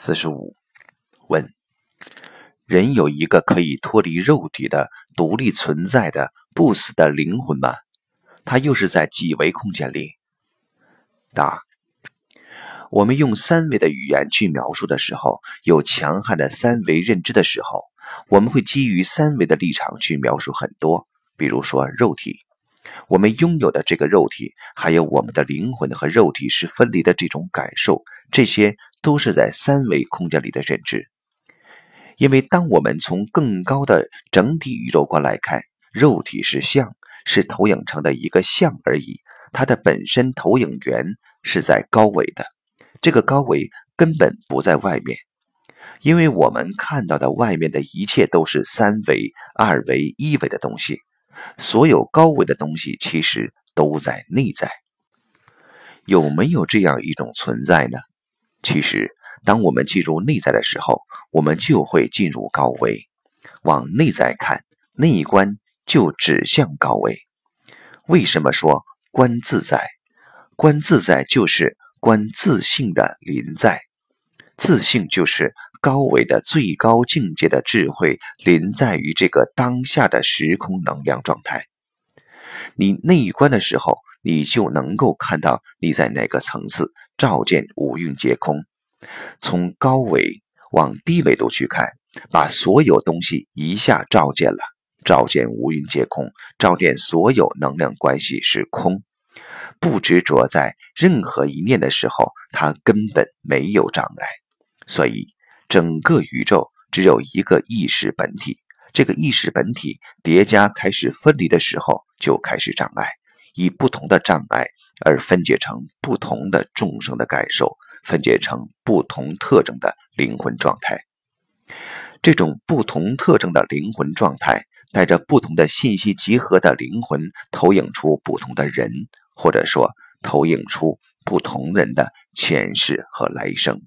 四十五问：人有一个可以脱离肉体的、独立存在的、不死的灵魂吗？它又是在几维空间里？答：我们用三维的语言去描述的时候，有强悍的三维认知的时候，我们会基于三维的立场去描述很多，比如说肉体。我们拥有的这个肉体，还有我们的灵魂和肉体是分离的这种感受，这些都是在三维空间里的认知。因为当我们从更高的整体宇宙观来看，肉体是像，是投影成的一个像而已，它的本身投影源是在高维的，这个高维根本不在外面，因为我们看到的外面的一切都是三维、二维、一维的东西。所有高维的东西其实都在内在。有没有这样一种存在呢？其实，当我们进入内在的时候，我们就会进入高维。往内在看，内观就指向高维。为什么说观自在？观自在就是观自信的临在。自信就是。高维的最高境界的智慧，临在于这个当下的时空能量状态。你内观的时候，你就能够看到你在哪个层次，照见五蕴皆空。从高维往低维度去看，把所有东西一下照见了，照见五蕴皆空，照见所有能量关系是空。不执着在任何一念的时候，它根本没有障碍。所以。整个宇宙只有一个意识本体，这个意识本体叠加开始分离的时候，就开始障碍，以不同的障碍而分解成不同的众生的感受，分解成不同特征的灵魂状态。这种不同特征的灵魂状态，带着不同的信息集合的灵魂，投影出不同的人，或者说投影出不同人的前世和来生。